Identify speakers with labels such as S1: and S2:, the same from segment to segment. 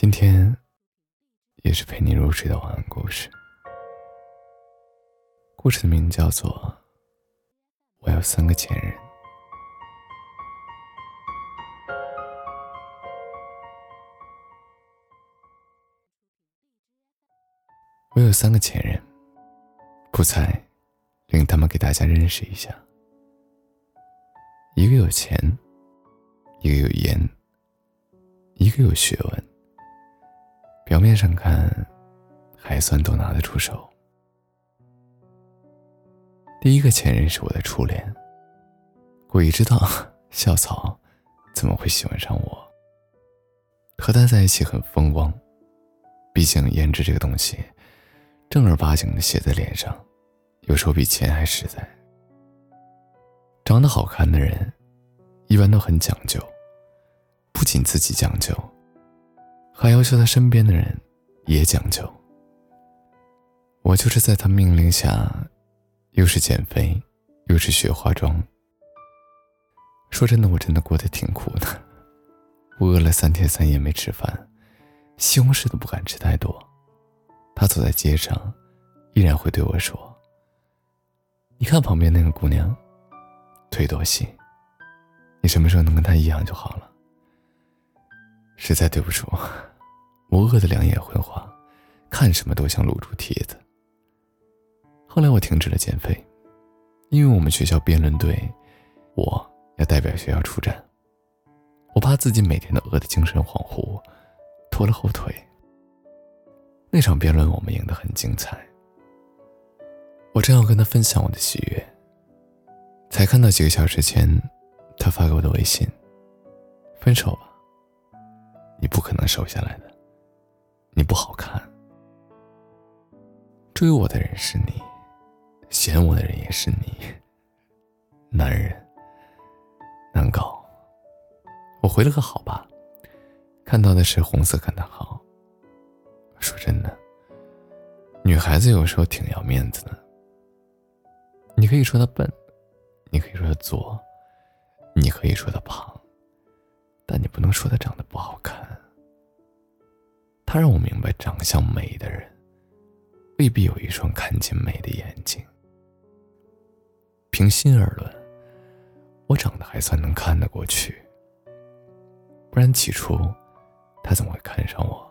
S1: 今天也是陪你入睡的晚安故事。故事的名字叫做《我有三个前任》。我有三个前任，不才令他们给大家认识一下。一个有钱，一个有颜，一个有学问。表面上看，还算都拿得出手。第一个前任是我的初恋，鬼知道校草怎么会喜欢上我。和他在一起很风光，毕竟颜值这个东西，正儿八经的写在脸上，有时候比钱还实在。长得好看的人，一般都很讲究，不仅自己讲究。还要求他身边的人也讲究。我就是在他命令下，又是减肥，又是学化妆。说真的，我真的过得挺苦的。我饿了三天三夜没吃饭，西红柿都不敢吃太多。他走在街上，依然会对我说：“你看旁边那个姑娘，腿多细，你什么时候能跟她一样就好了。”实在对不住。我饿得两眼昏花，看什么都像卤猪蹄子。后来我停止了减肥，因为我们学校辩论队，我要代表学校出战。我怕自己每天都饿得精神恍惚，拖了后腿。那场辩论我们赢得很精彩。我正要跟他分享我的喜悦，才看到几个小时前，他发给我的微信：“分手吧，你不可能瘦下来的。”你不好看，追我的人是你，嫌我的人也是你。男人难搞。我回了个好吧，看到的是红色感叹号。说真的，女孩子有时候挺要面子的。你可以说她笨，你可以说她作，你可以说她胖，但你不能说她长得不好看。他让我明白，长相美的人未必有一双看见美的眼睛。平心而论，我长得还算能看得过去，不然起初他怎么会看上我？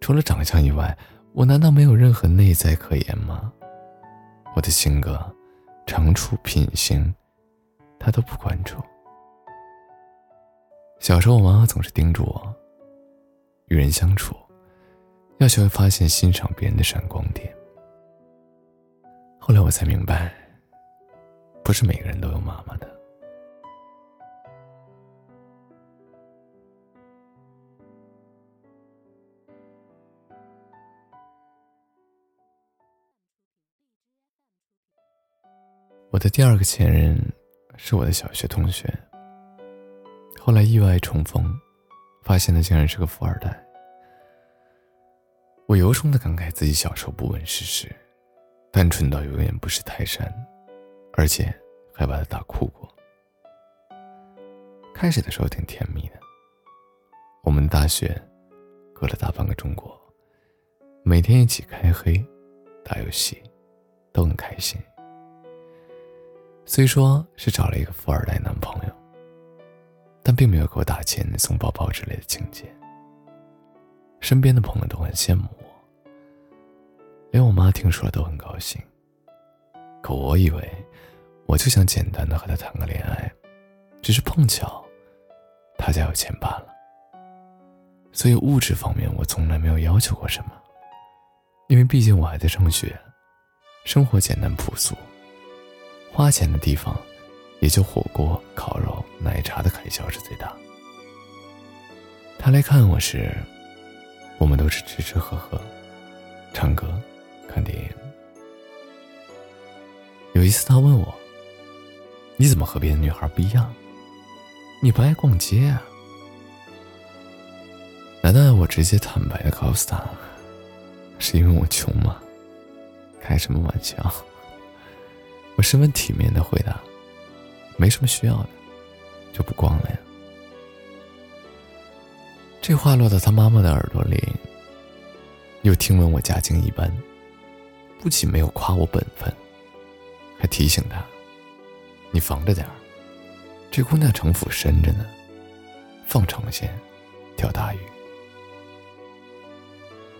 S1: 除了长相以外，我难道没有任何内在可言吗？我的性格、长处、品行，他都不关注。小时候，我妈总是叮嘱我。与人相处，要学会发现、欣赏别人的闪光点。后来我才明白，不是每个人都有妈妈的。我的第二个前任是我的小学同学，后来意外重逢。发现他竟然是个富二代，我由衷的感慨自己小时候不问世事，单纯到永远不识泰山，而且还把他打哭过。开始的时候挺甜蜜的，我们大学隔了大半个中国，每天一起开黑、打游戏，都很开心。虽说是找了一个富二代男朋友。但并没有给我打钱、送包包之类的情节。身边的朋友都很羡慕我，连我妈听说了都很高兴。可我以为，我就想简单的和他谈个恋爱，只是碰巧，他家有钱罢了。所以物质方面我从来没有要求过什么，因为毕竟我还在上学，生活简单朴素，花钱的地方。也就火锅、烤肉、奶茶的开销是最大。他来看我时，我们都是吃吃喝喝、唱歌、看电影。有一次他问我：“你怎么和别的女孩不一样？你不爱逛街啊？”难道我直接坦白的告诉他，是因为我穷吗？开什么玩笑！我十分体面的回答。没什么需要的，就不逛了呀。这话落到他妈妈的耳朵里，又听闻我家境一般，不仅没有夸我本分，还提醒他：“你防着点儿，这姑娘城府深着呢，放长线钓大鱼。”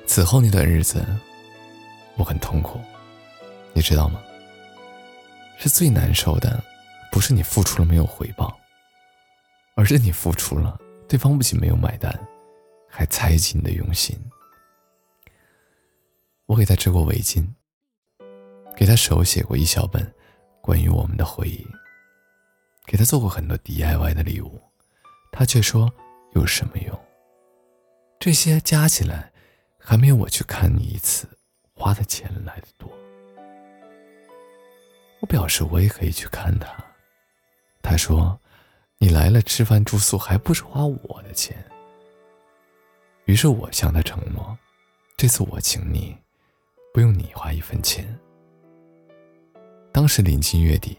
S1: 此后那段日子，我很痛苦，你知道吗？是最难受的，不是你付出了没有回报，而是你付出了，对方不仅没有买单，还猜忌你的用心。我给他织过围巾，给他手写过一小本关于我们的回忆，给他做过很多 DIY 的礼物，他却说有什么用？这些加起来。还没有我去看你一次花的钱来的多。我表示我也可以去看他，他说：“你来了吃饭住宿还不是花我的钱。”于是我向他承诺：“这次我请你，不用你花一分钱。”当时临近月底，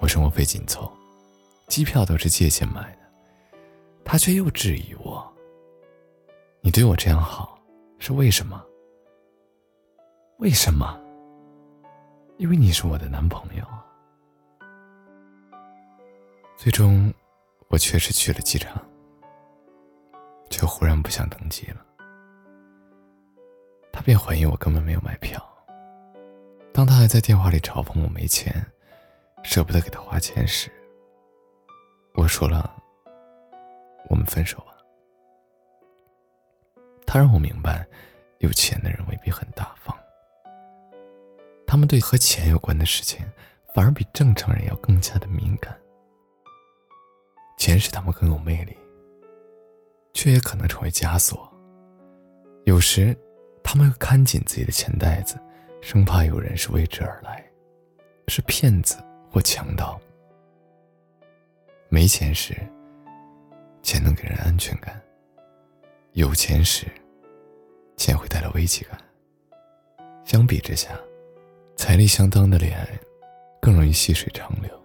S1: 我生活费紧凑，机票都是借钱买的，他却又质疑我：“你对我这样好。”是为什么？为什么？因为你是我的男朋友。最终，我确实去了机场，却忽然不想登机了。他便怀疑我根本没有买票。当他还在电话里嘲讽我没钱，舍不得给他花钱时，我说了：“我们分手吧。”他让我明白，有钱的人未必很大方。他们对和钱有关的事情，反而比正常人要更加的敏感。钱使他们更有魅力，却也可能成为枷锁。有时，他们会看紧自己的钱袋子，生怕有人是为之而来，是骗子或强盗。没钱时，钱能给人安全感；有钱时，钱会带来危机感。相比之下，财力相当的恋爱更容易细水长流。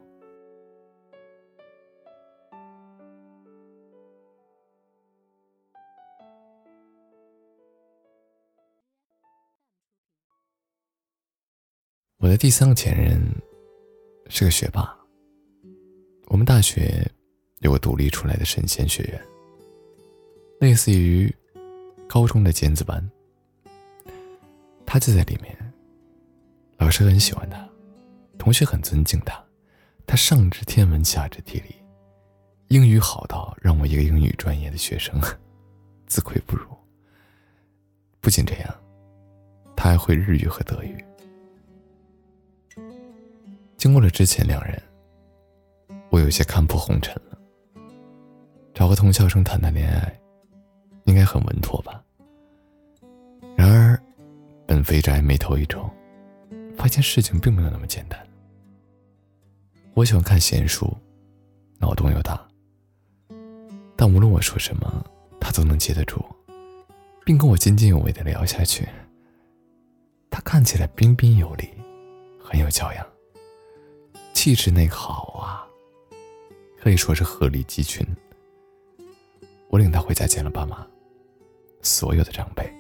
S1: 我的第三个前任是个学霸。我们大学有个独立出来的神仙学院，类似于。高中的尖子班，他就在里面。老师很喜欢他，同学很尊敬他，他上知天文下知地理，英语好到让我一个英语专业的学生 自愧不如。不仅这样，他还会日语和德语。经过了之前两人，我有些看破红尘了。找个同校生谈谈恋爱。应该很稳妥吧。然而，本肥宅眉头一皱，发现事情并没有那么简单。我喜欢看闲书，脑洞又大，但无论我说什么，他都能接得住，并跟我津津有味的聊下去。他看起来彬彬有礼，很有教养，气质内好啊，可以说是鹤立鸡群。我领他回家见了爸妈。所有的长辈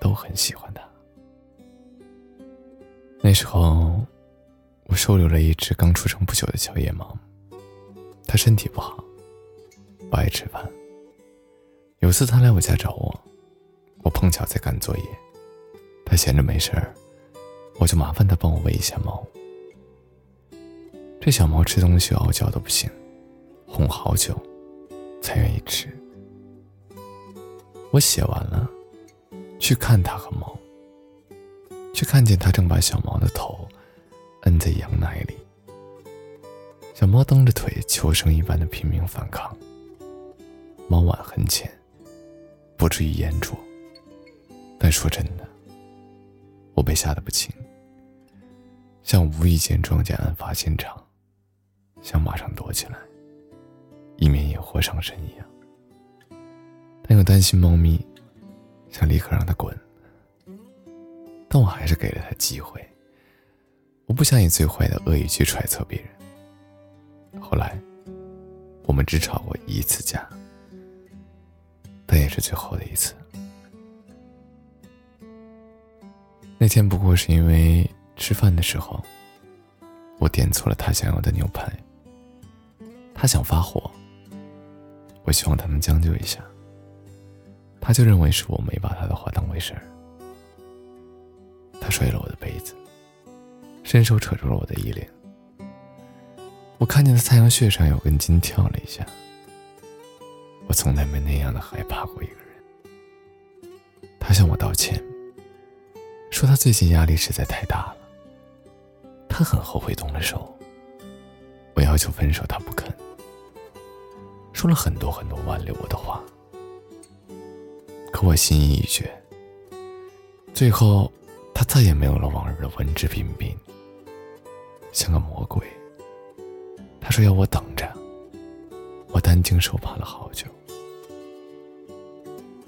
S1: 都很喜欢他。那时候，我收留了一只刚出生不久的小野猫。它身体不好，不爱吃饭。有次它来我家找我，我碰巧在赶作业，它闲着没事儿，我就麻烦它帮我喂一下猫。这小猫吃东西嗷叫的不行，哄好久才愿意吃。我写完了，去看它和猫，却看见它正把小猫的头摁在羊奶里。小猫蹬着腿，求生一般的拼命反抗。猫碗很浅，不至于淹着。但说真的，我被吓得不轻，像无意间撞见案发现场，想马上躲起来，以免引祸上身一样。但又担心猫咪，想立刻让它滚。但我还是给了他机会。我不想以最坏的恶意去揣测别人。后来，我们只吵过一次架。但也是最后的一次。那天不过是因为吃饭的时候，我点错了他想要的牛排。他想发火，我希望他能将就一下。他就认为是我没把他的话当回事儿。他摔了我的杯子，伸手扯住了我的衣领。我看见他太阳穴上有根筋跳了一下。我从来没那样的害怕过一个人。他向我道歉。说他最近压力实在太大了，他很后悔动了手。我要求分手，他不肯，说了很多很多挽留我的话。可我心意已决，最后他再也没有了往日的文质彬彬，像个魔鬼。他说要我等着，我担惊受怕了好久。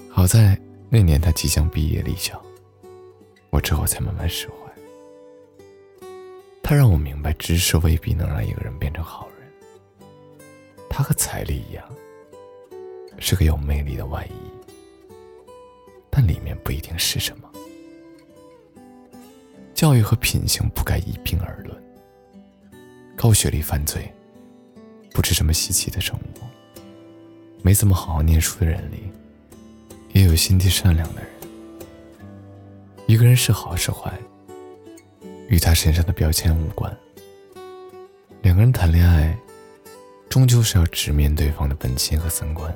S1: 好在那年他即将毕业离校。我之后才慢慢释怀。他让我明白，知识未必能让一个人变成好人。他和彩礼一样，是个有魅力的外衣，但里面不一定是什么。教育和品行不该一并而论。高学历犯罪，不是什么稀奇的生物。没怎么好好念书的人里，也有心地善良的人。一个人是好是坏，与他身上的标签无关。两个人谈恋爱，终究是要直面对方的本心和三观，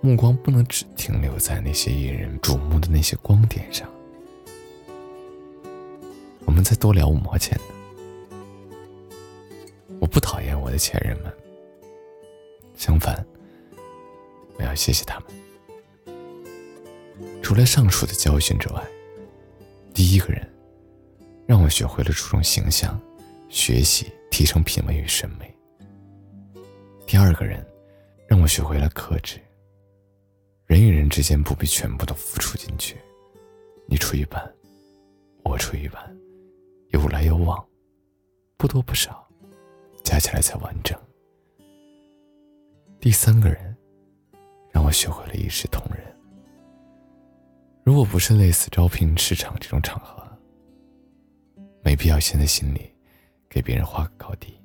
S1: 目光不能只停留在那些引人瞩目的那些光点上。我们再多聊五毛钱呢。我不讨厌我的前任们，相反，我要谢谢他们。除了上述的教训之外。第一个人，让我学会了注重形象，学习提升品味与审美。第二个人，让我学会了克制。人与人之间不必全部都付出进去，你出一半，我出一半，有来有往，不多不少，加起来才完整。第三个人，让我学会了一视同仁。如果不是类似招聘市场这种场合，没必要先在心里给别人画个高低。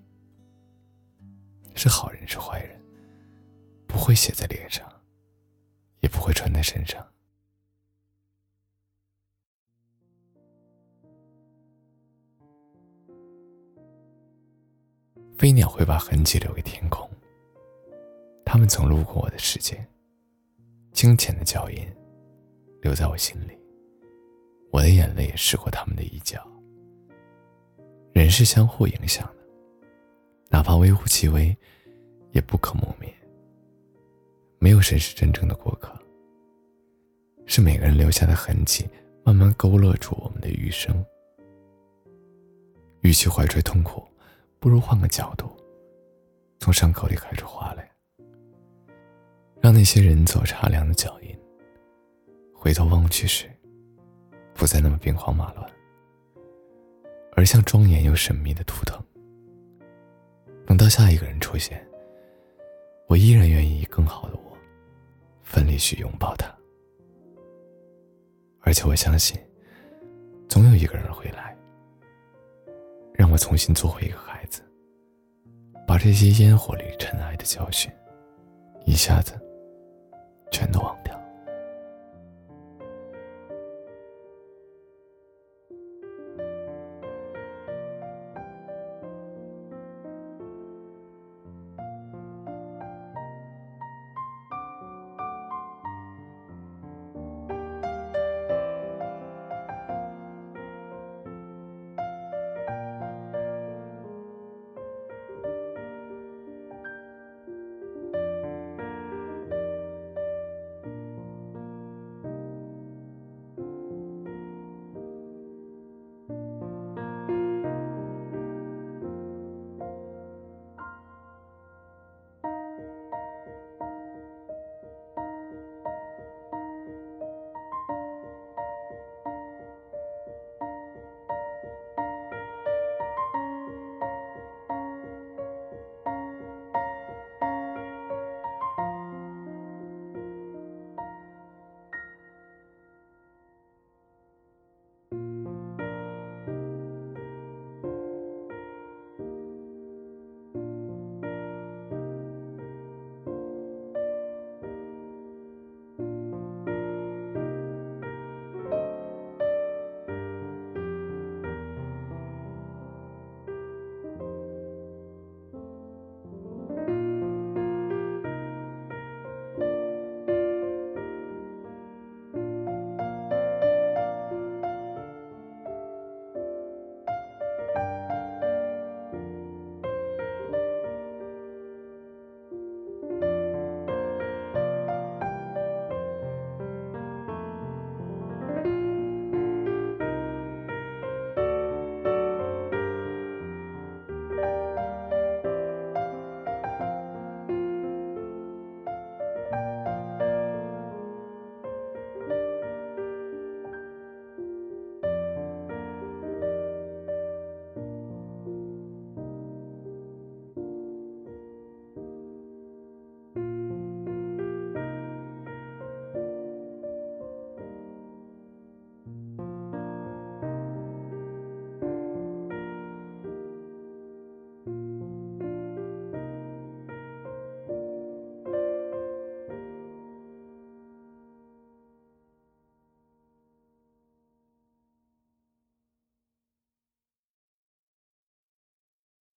S1: 是好人是坏人，不会写在脸上，也不会穿在身上。飞鸟会把痕迹留给天空，他们曾路过我的世界，金钱的脚印。留在我心里，我的眼泪也湿过他们的衣角。人是相互影响的，哪怕微乎其微，也不可磨灭。没有谁是真正的过客，是每个人留下的痕迹，慢慢勾勒出我们的余生。与其怀揣痛苦，不如换个角度，从伤口里开出花来，让那些人走茶凉的脚印。回头望去时，不再那么兵荒马乱，而像庄严又神秘的图腾。等到下一个人出现，我依然愿意以更好的我，奋力去拥抱他。而且我相信，总有一个人会来，让我重新做回一个孩子，把这些烟火里尘埃的教训，一下子全都忘掉。